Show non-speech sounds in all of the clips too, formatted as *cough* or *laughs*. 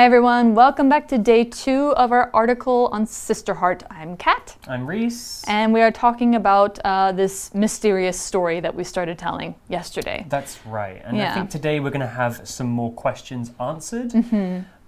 Hi, everyone. Welcome back to day two of our article on Sister Heart. I'm Kat. I'm Reese. And we are talking about uh, this mysterious story that we started telling yesterday. That's right. And I think today we're going to have some more questions answered.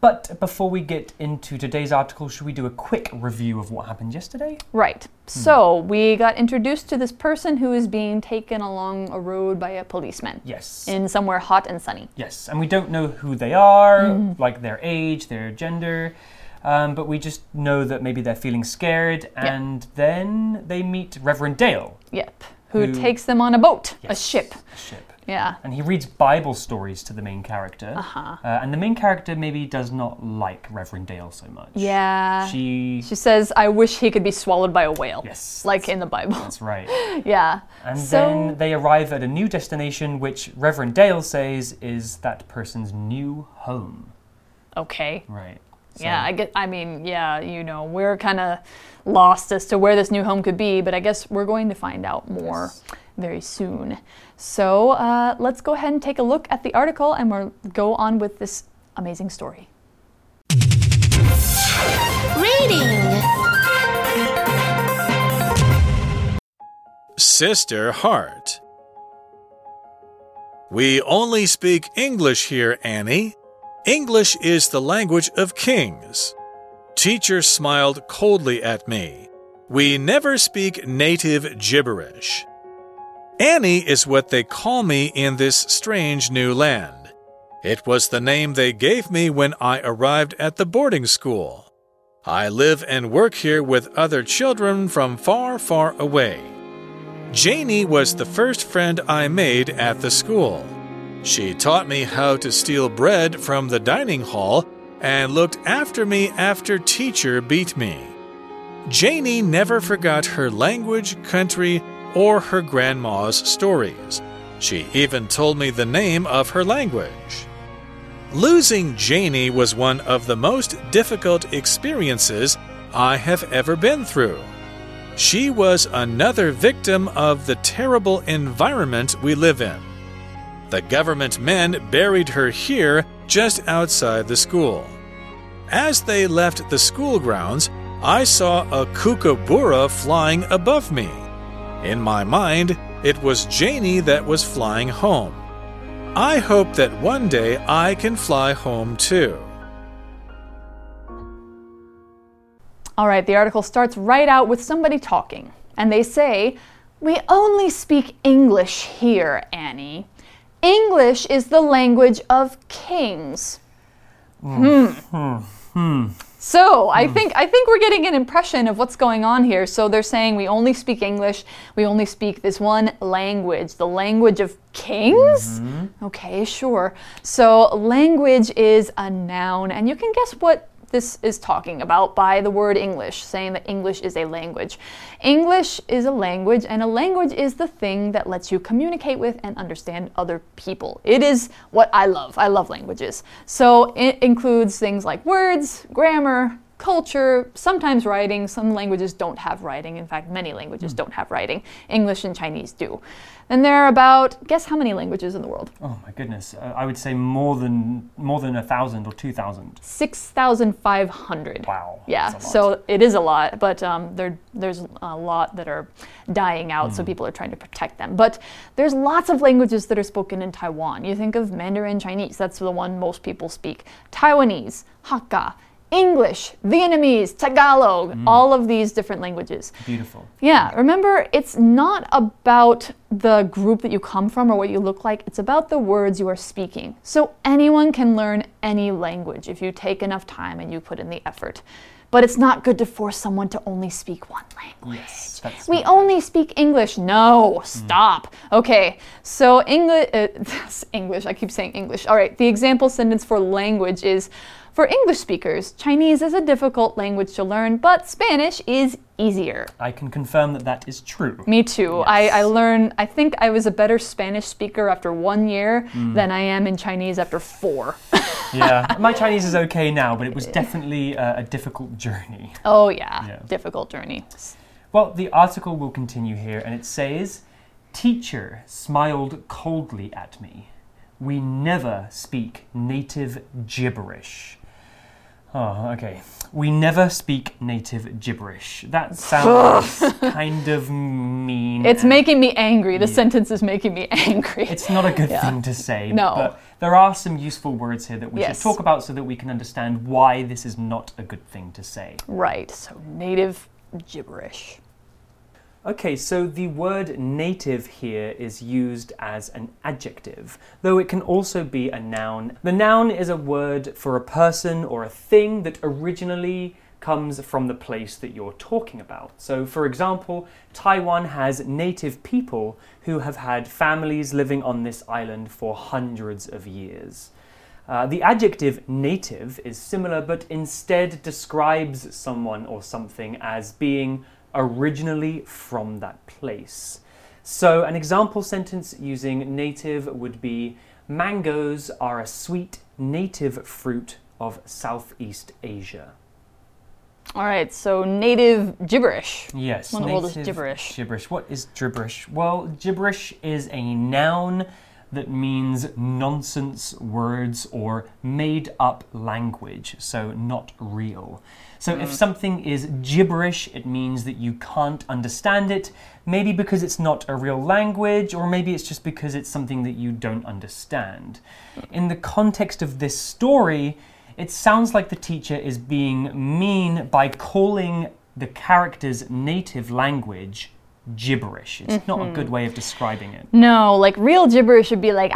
But before we get into today's article, should we do a quick review of what happened yesterday? Right. So we got introduced to this person who is being taken along a road by a policeman Yes. in somewhere hot and sunny. yes. And we don't know who they are, Mm-hmm. like their age, their gender. Um, but we just know that maybe they're feeling scared, and then they meet Reverend Dale, Yep. Who, Who- takes them on a boat, a ship. a ship. Yeah. And he reads Bible stories to the main character. Uh-huh. Uh, and the main character maybe does not like Reverend Dale so much. Yeah. She. She says, I wish he could be swallowed by a whale. Yes. Like in the Bible. That's right. *laughs* yeah. And So- then they arrive at a new destination, which Reverend Dale says is that person's new home. Okay. Right. So- Yeah, I get. I mean, yeah, you know, we're kind of lost as to where this new home could be, but I guess we're going to find out more Yes. Very soon. So uh, let's go ahead and take a look at the article, and we'll go on with this amazing story. Reading. Sister Heart. We only speak English here, Annie. English is the language of kings. Teacher smiled coldly at me. We never speak native gibberish. Annie is what they call me in this strange new land. It was the name they gave me when I arrived at the boarding school. I live and work here with other children from far, far away. Janie was the first friend I made at the school. She taught me how to steal bread from the dining hall and looked after me after teacher beat me. Janie never forgot her language, country, or her grandma's stories. She even told me the name of her language. Losing Janie was one of the most difficult experiences I have ever been through. She was another victim of the terrible environment we live in. The government men buried her here just outside the school. As they left the school grounds, I saw a kookaburra flying above me. In my mind, it was Janie that was flying home. I hope that one day I can fly home too. All right, the article starts right out with somebody talking, and they say, We only speak English here, Annie. English is the language of kings. Hmm. hmm. hmm. hmm. So I hmm. think I think we're getting an impression of what's going on here. So they're saying we only speak English, we only speak this one language, the language of kings? Mm-hmm. Okay, sure. So language is a noun, and you can guess what this is talking about by the word English, saying that English is a language. English is a language, and a language is the thing that lets you communicate with and understand other people. It is what I love. I love languages. So it includes things like words, grammar, culture, sometimes writing. Some languages don't have writing. In fact, many languages don't have writing. English and Chinese do. And there are about, guess how many languages in the world? Oh my goodness. Uh, I would say more than more than a thousand or two thousand. 6,500. Wow. Yeah, that's a lot. so it is a lot, but um, there, there's a lot that are dying out, so people are trying to protect them. But there's lots of languages that are spoken in Taiwan. You think of Mandarin Chinese, that's the one most people speak. Taiwanese, Hakka, English, Vietnamese, Tagalog, all of these different languages. Beautiful. Yeah, remember, it's not about the group that you come from or what you look like, it's about the words you are speaking. So anyone can learn any language if you take enough time and you put in the effort. But it's not good to force someone to only speak one language. Yes, we only speak English. No, stop. Okay, so English, *laughs* uh, English, I keep saying English. All right, the example sentence for language is for English speakers, Chinese is a difficult language to learn, but Spanish is easier. I can confirm that that is true. Me too. I, I learned, I think I was a better Spanish speaker after one year than I am in Chinese after four. *laughs* yeah, my Chinese is okay now, but it was definitely uh, a difficult journey. oh, yeah, Yeah. difficult journey. Well, the article will continue here, and it says Teacher smiled coldly at me. We never speak native gibberish. Oh, okay. We never speak native gibberish. That *laughs* sounds kind of mean. It's making me angry. The sentence is making me *laughs* angry. It's not a good thing to say. No. But there are some useful words here that we Yes. should talk about so that we can understand why this is not a good thing to say. right. So native gibberish. Okay, so the word native here is used as an adjective, though it can also be a noun. The noun is a word for a person or a thing that originally comes from the place that you're talking about. So, for example, Taiwan has native people who have had families living on this island for hundreds of years. Uh, the adjective native is similar, but instead describes someone or something as being originally from that place. So, an example sentence using native would be Mangoes are a sweet native fruit of Southeast Asia. All right. So native gibberish. Yes. What in the world native gibberish? Gibberish. What is gibberish? Well, gibberish is a noun that means nonsense words or made up language, so not real. So Hmm. if something is gibberish, it means that you can't understand it, maybe because it's not a real language, or maybe it's just because it's something that you don't understand. In the context of this story, it sounds like the teacher is being mean by calling the character's native language gibberish. It's not a good way of describing it. No, like real gibberish should be like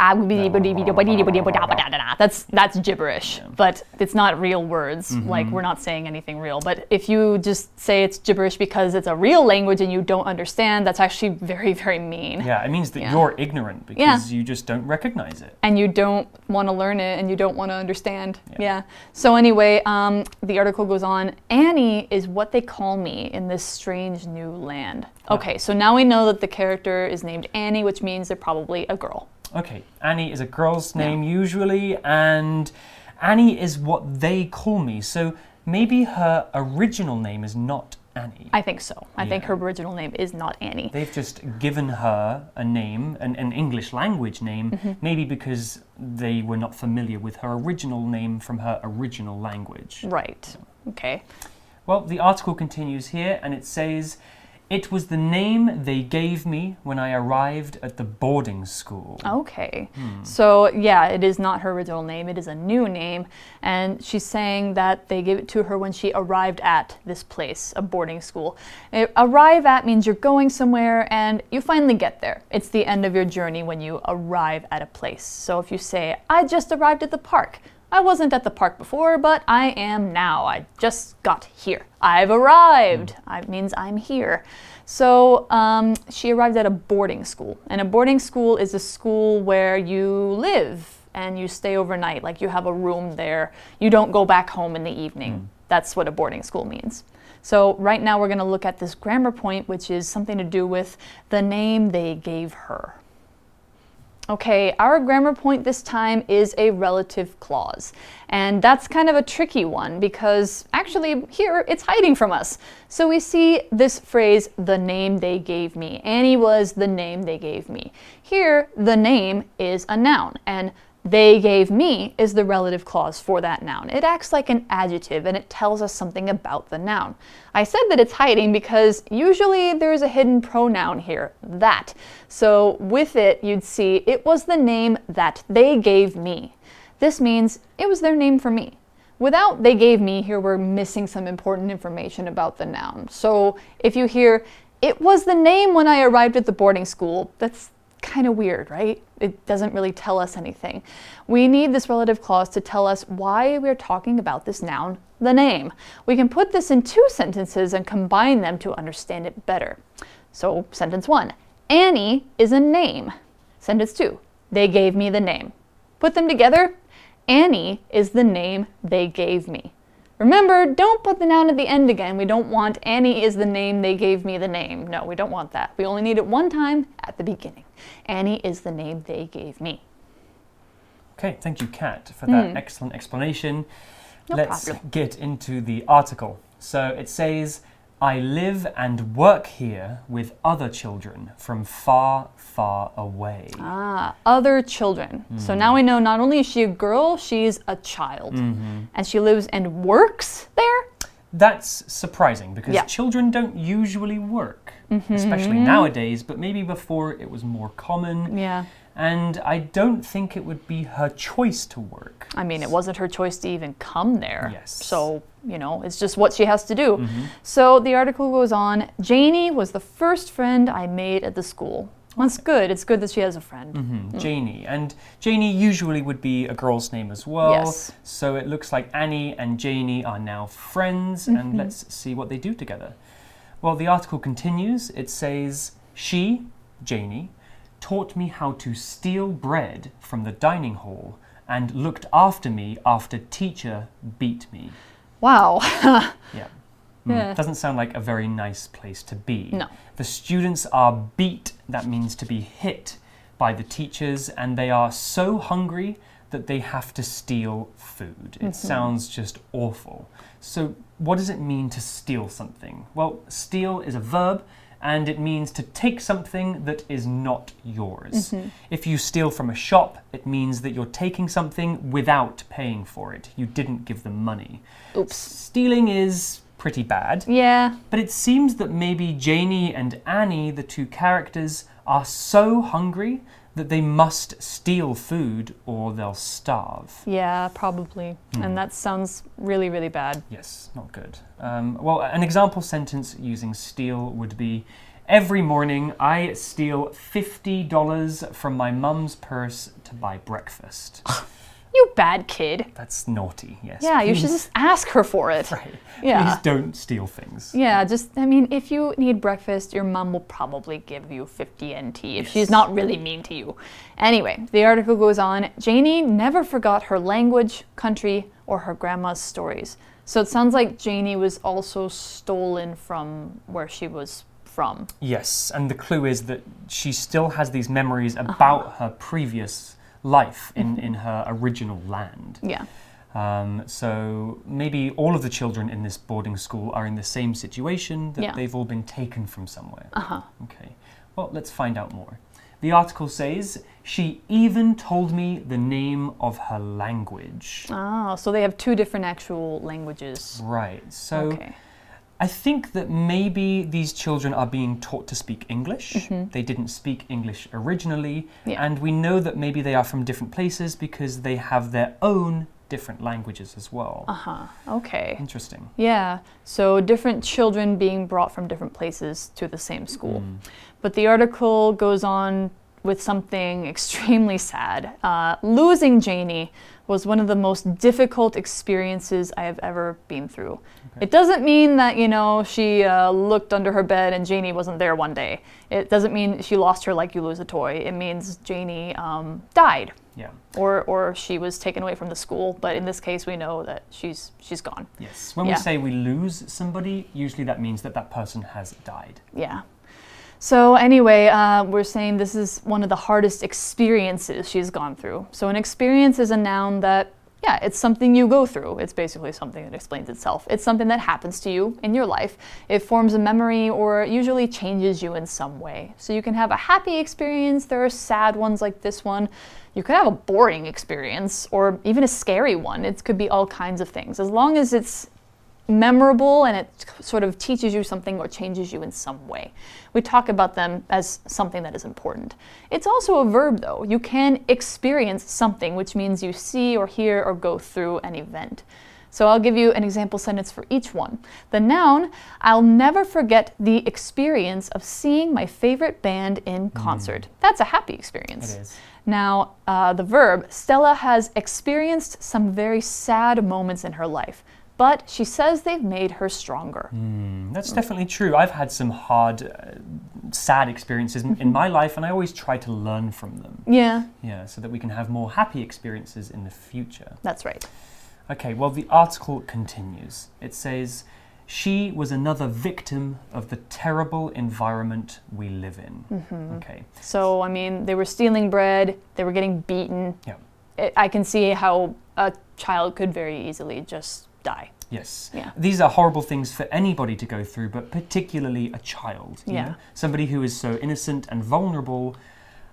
that's that's gibberish, but it's not real words. Mm-hmm. Like we're not saying anything real. But if you just say it's gibberish because it's a real language and you don't understand, that's actually very very mean. Yeah, it means that Yeah. you're ignorant because you just don't recognize it. and you don't want to learn it and you don't want to understand. Yeah. So anyway, um, the article goes on. Annie is what they call me in this strange new land. Okay, so now we know that the character is named Annie, which means they're probably a girl. Okay, Annie is a girl's name usually, and Annie is what they call me. So maybe her original name is not Annie. I think so. I think her original name is not Annie. They've just given her a name, an, an English language name, Mm-hmm. maybe because they were not familiar with her original name from her original language. Right. Okay. Well, the article continues here and it says, It was the name they gave me when I arrived at the boarding school. Okay. So, yeah, it is not her original name. It is a new name. And she's saying that they gave it to her when she arrived at this place, a boarding school. Uh, arrive at means you're going somewhere and you finally get there. It's the end of your journey when you arrive at a place. So, if you say, I just arrived at the park, I wasn't at the park before, but I am now. I just got here. I've arrived. It means I'm here. So um, she arrived at a boarding school. And a boarding school is a school where you live and you stay overnight. Like you have a room there. You don't go back home in the evening. That's what a boarding school means. So, right now we're going to look at this grammar point, which is something to do with the name they gave her. Okay, our grammar point this time is a relative clause. And that's kind of a tricky one because actually here it's hiding from us. So we see this phrase, the name they gave me. Annie was the name they gave me. Here, the name is a noun and they gave me is the relative clause for that noun. It acts like an adjective and it tells us something about the noun. I said that it's hiding because usually there's a hidden pronoun here, that. So with it, you'd see it was the name that they gave me. This means it was their name for me. Without they gave me, here we're missing some important information about the noun. So if you hear, it was the name when I arrived at the boarding school, that's kind of weird, right? It doesn't really tell us anything. We need this relative clause to tell us why we're talking about this noun, the name. We can put this in two sentences and combine them to understand it better. So, sentence one Annie is a name. Sentence two They gave me the name. Put them together. Annie is the name they gave me. Remember, don't put the noun at the end again. We don't want Annie is the name they gave me the name. No, we don't want that. We only need it one time at the beginning. Annie is the name they gave me. Okay, thank you, Kat, for that hmm. excellent explanation. No Let's problem. get into the article. So it says, I live and work here with other children from far, far away. Ah, other children. So now we know not only is she a girl, she's a child. And she lives and works there? That's surprising because Yeah. Mm-hmm. children don't usually work, especially nowadays, but maybe before it was more common. Yeah. And I don't think it would be her choice to work. I mean, it wasn't her choice to even come there. Yes. So, you know, it's just what she has to do. So the article goes on Janie was the first friend I made at the school. That's good. It's good that she has a friend. Mm -hmm. Janie. And Janie usually would be a girl's name as well. Yes. So it looks like Annie and Janie are now friends, Mm-hmm. and let's see what they do together. Well, the article continues. It says, She, Janie, taught me how to steal bread from the dining hall and looked after me after teacher beat me. Wow. *laughs* Yeah. Hmm, Yeah. Doesn't sound like a very nice place to be. No. The students are beat, that means to be hit, by the teachers, and they are so hungry that they have to steal food. It sounds just awful. So, what does it mean to steal something? Well, steal is a verb. And it means to take something that is not yours. If you steal from a shop, it means that you're taking something without paying for it. You didn't give them money. Oops. Stealing is pretty bad, Yeah. but it seems that maybe Janie and Annie, the two characters, are so hungry that they must steal food or they'll starve. Yeah, probably. And that sounds really, really bad. Yes, not good. Um, well, an example sentence using steal would be Every morning I steal $50 from my mum's purse to buy breakfast. *laughs* You bad kid. That's naughty, yes. Yeah, you should just ask her for it. *laughs* Right. Yeah. Please don't steal things. Yeah, just, I mean, if you need breakfast, your mom will probably give you 50 NT if she's not really mean to you. Anyway, the article goes on Janie never forgot her language, country, or her grandma's stories. So it sounds like Janie was also stolen from where she was from. Yes, and the clue is that she still has these memories Uh-huh. about her previous life in, Mm-hmm. in her original land. Yeah. Um, so maybe all of the children in this boarding school are in the same situation that Yeah. they've all been taken from somewhere. Uh huh. Okay, well, let's find out more. The article says she even told me the name of her language. Oh, so they have two different actual languages. Right, so okay. I think that maybe these children are being taught to speak English. They didn't speak English originally. Yeah. and we know that maybe they are from different places because they have their own different languages as well. Uh huh. Okay. Interesting. Yeah, so different children being brought from different places to the same school. But the article goes on with something extremely sad. Uh, losing Janie was one of the most difficult experiences I have ever been through. It doesn't mean that, you know, she uh, looked under her bed and Janie wasn't there one day. It doesn't mean she lost her like you lose a toy. It means Janie um, died Yeah. or, or she was taken away from the school. But in this case, we know that she's, she's gone. Yes. When Yeah. we say we lose somebody, usually that means that that person has died. Yeah. So, anyway, uh, we're saying this is one of the hardest experiences she's gone through. So, an experience is a noun that, yeah, it's something you go through. It's basically something that explains itself. It's something that happens to you in your life. It forms a memory or usually changes you in some way. So, you can have a happy experience, there are sad ones like this one. You could have a boring experience or even a scary one. It could be all kinds of things. As long as it's memorable and it sort of teaches you something or changes you in some way. We talk about them as something that is important. It's also a verb, though. You can experience something, which means you see or hear or go through an event. So I'll give you an example sentence for each one. The noun, I'll never forget the experience of seeing my favorite band in concert. That's a happy experience. It is. Now, uh, the verb, Stella has experienced some very sad moments in her life, but she says they've made her stronger. Mm, That's definitely true. I've had some hard, uh, sad experiences in- Mm-hmm. my life, and I always try to learn from them. Yeah, Yeah, so that we can have more happy experiences in the future. that's right. Okay, well, the article continues. It says, She was another victim of the terrible environment we live in. Mm-hmm. Okay, So, I mean, they were stealing bread, they were getting beaten. yeah. It, I can see how a child could very easily just die. Yes. Yeah. These are horrible things for anybody to go through, but particularly a child. you Yeah. know? Somebody who is so innocent and vulnerable.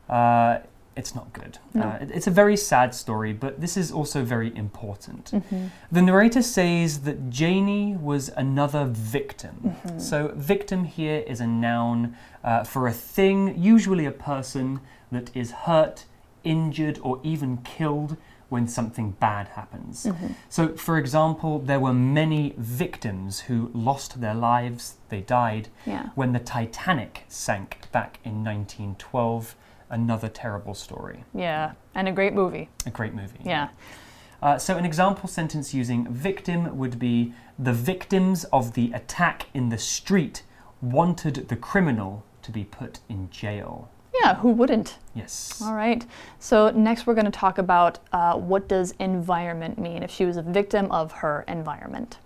Uh, it's not good. Uh, it- it's a very sad story, but this is also very important. The narrator says that Janie was another victim. So, victim here is a noun uh, for a thing, usually a person, that is hurt, injured, or even killed when something bad happens. So, for example, there were many victims who lost their lives, they died, Yeah. when the Titanic sank back in 1912. Another terrible story. Yeah. And a great movie. A great movie. Yeah. Uh, so, an example sentence using victim would be The victims of the attack in the street wanted the criminal to be put in jail. Yeah, who wouldn't? Yes. All right. So next we're going to talk about uh, what does environment mean if she was a victim of her environment.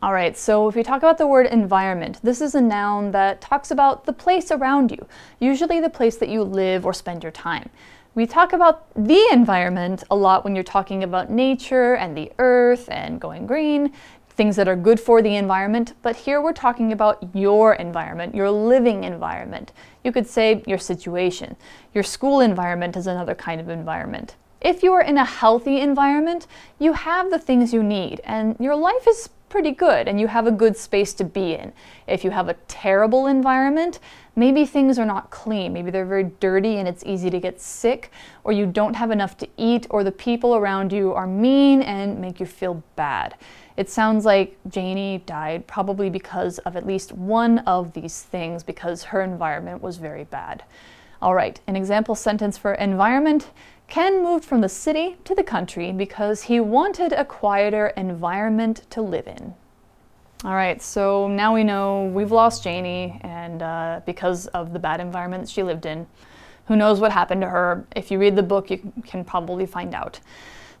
All right, so if we talk about the word environment, this is a noun that talks about the place around you, usually the place that you live or spend your time. We talk about the environment a lot when you're talking about nature and the earth and going green, things that are good for the environment, but here we're talking about your environment, your living environment. You could say your situation. Your school environment is another kind of environment. If you are in a healthy environment, you have the things you need and your life is pretty good and you have a good space to be in. If you have a terrible environment, maybe things are not clean, maybe they're very dirty and it's easy to get sick, or you don't have enough to eat, or the people around you are mean and make you feel bad. It sounds like Janie died probably because of at least one of these things because her environment was very bad. All right, an example sentence for environment. Ken moved from the city to the country because he wanted a quieter environment to live in. All right, so now we know we've lost Janie, and uh, because of the bad environment she lived in, who knows what happened to her? If you read the book, you can probably find out.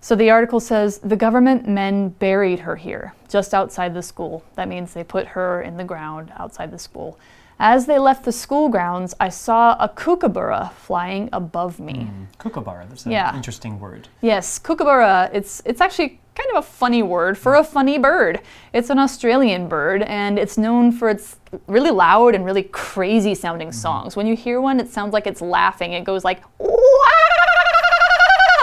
So the article says the government men buried her here, just outside the school. That means they put her in the ground outside the school. As they left the school grounds, I saw a kookaburra flying above me. Hmm. Kookaburra, that's an Yeah. interesting word. Yes, kookaburra. It's it's actually kind of a funny word for a funny bird. It's an Australian bird, and it's known for its really loud and really crazy sounding mm-hmm. songs. When you hear one, it sounds like it's laughing. It goes like "Wah!"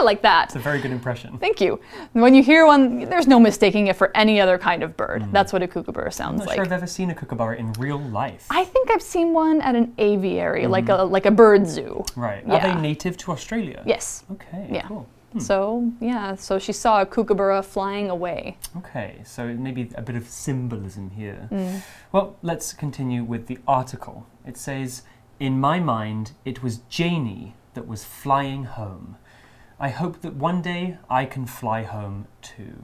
Like that. It's a very good impression. Thank you. When you hear one, there's no mistaking it for any other kind of bird. Mm-hmm. That's what a kookaburra sounds I'm not like. sure I've ever seen a kookaburra in real life. I think I've seen one at an aviary, like mm-hmm. a like a bird zoo. right. Are they native to Australia? Yes. Okay, Yeah. cool. Hmm. So yeah, so she saw a kookaburra flying away. Okay, so maybe a bit of symbolism here. Mm. Well, let's continue with the article. It says, In my mind, it was Janie that was flying home. I hope that one day I can fly home too.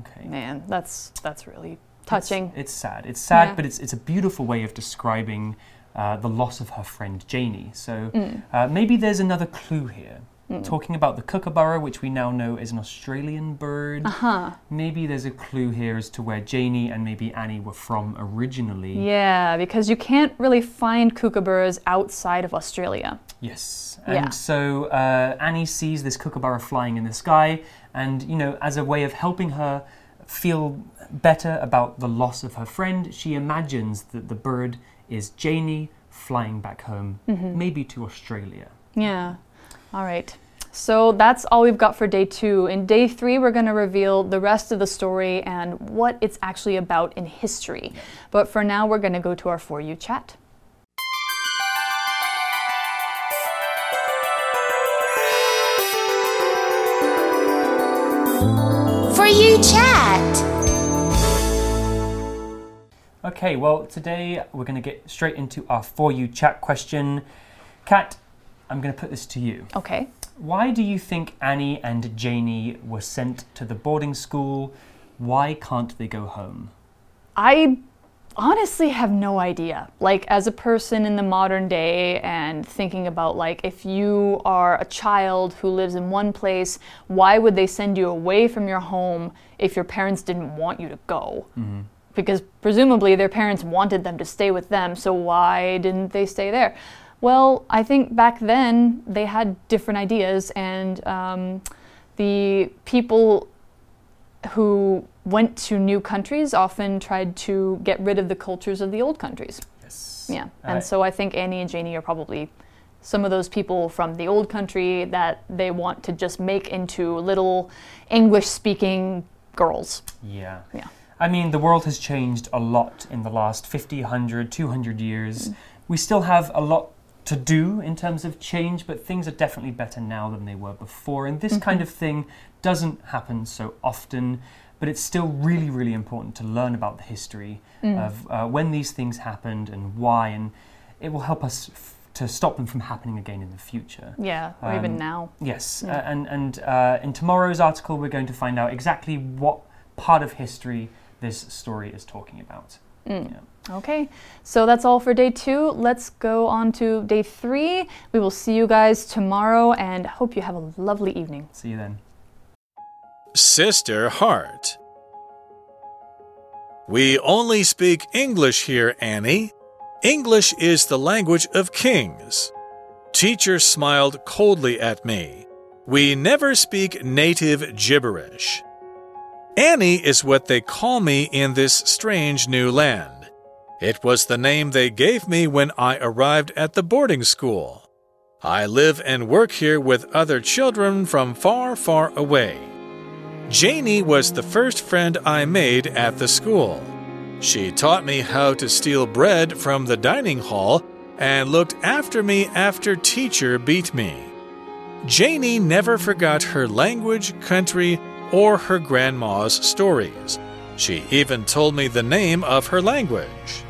Okay. Man, that's that's really touching. It's, it's sad. It's sad, Yeah. but it's, it's a beautiful way of describing uh, the loss of her friend Janie. So Mm. uh, maybe there's another clue here. Talking about the kookaburra, which we now know is an Australian bird. Huh. Maybe there's a clue here as to where Janie and maybe Annie were from originally. Yeah, because you can't really find kookaburras outside of Australia. Yes. And Yeah. so uh, Annie sees this kookaburra flying in the sky, and, you know, as a way of helping her feel better about the loss of her friend, she imagines that the bird is Janie flying back home, Mm-hmm. maybe to Australia. Yeah. All right. So that's all we've got for day two. In day three, we're going to reveal the rest of the story and what it's actually about in history. But for now, we're going to go to our For You chat. For you chat. Okay, well, today we're going to get straight into our For You chat question. Kat, I'm going to put this to you. Okay. Why do you think Annie and Janie were sent to the boarding school? Why can't they go home? I honestly have no idea. Like, as a person in the modern day and thinking about, like, if you are a child who lives in one place, why would they send you away from your home if your parents didn't want you to go? Mm-hmm. Because presumably their parents wanted them to stay with them, so why didn't they stay there? Well, I think back then they had different ideas, and um, the people who went to new countries often tried to get rid of the cultures of the old countries. Yes. Yeah. And so I think Annie and Janie are probably some of those people from the old country that they want to just make into little English speaking girls. Yeah. Yeah. I mean, the world has changed a lot in the last 50, 100, 200 years. We still have a lot to do in terms of change, but things are definitely better now than they were before. And this kind of thing doesn't happen so often, but it's still really, really important to learn about the history of uh, when these things happened and why, and it will help us f- to stop them from happening again in the future. Yeah. Or even Um, now. Yes, uh, and and uh, in tomorrow's article, we're going to find out exactly what part of history this story is talking about. Yeah. Okay, so that's all for day two. Let's go on to day three. We will see you guys tomorrow and hope you have a lovely evening. See you then. Sister Heart. We only speak English here, Annie. English is the language of kings. Teacher smiled coldly at me. We never speak native gibberish. Annie is what they call me in this strange new land. It was the name they gave me when I arrived at the boarding school. I live and work here with other children from far, far away. Janie was the first friend I made at the school. She taught me how to steal bread from the dining hall and looked after me after teacher beat me. Janie never forgot her language, country, or her grandma's stories. She even told me the name of her language.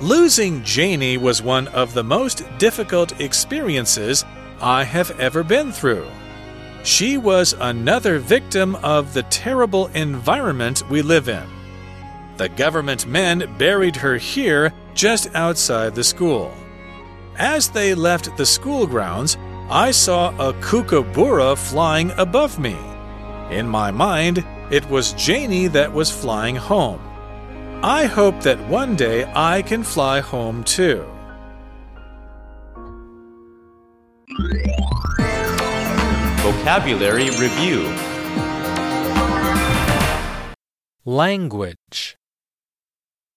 Losing Janie was one of the most difficult experiences I have ever been through. She was another victim of the terrible environment we live in. The government men buried her here just outside the school. As they left the school grounds, I saw a kookaburra flying above me. In my mind, it was Janie that was flying home. I hope that one day I can fly home too. Vocabulary Review Language.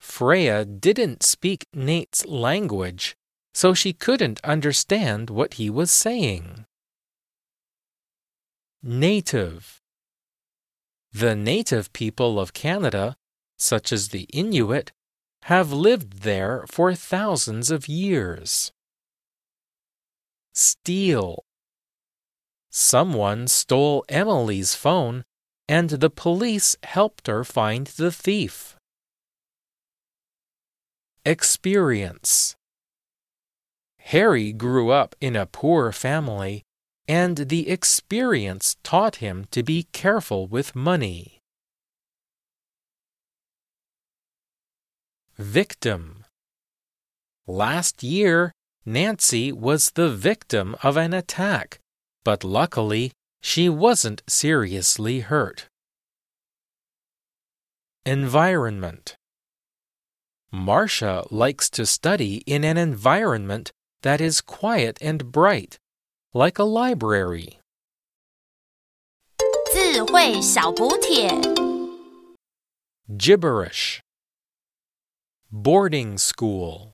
Freya didn't speak Nate's language, so she couldn't understand what he was saying. Native. The native people of Canada, such as the Inuit, have lived there for thousands of years. Steal. Someone stole Emily's phone and the police helped her find the thief. Experience Harry grew up in a poor family, and the experience taught him to be careful with money. Victim Last year, Nancy was the victim of an attack, but luckily, she wasn't seriously hurt. Environment Marcia likes to study in an environment that is quiet and bright, like a library. 智慧小补帖。 Gibberish Boarding school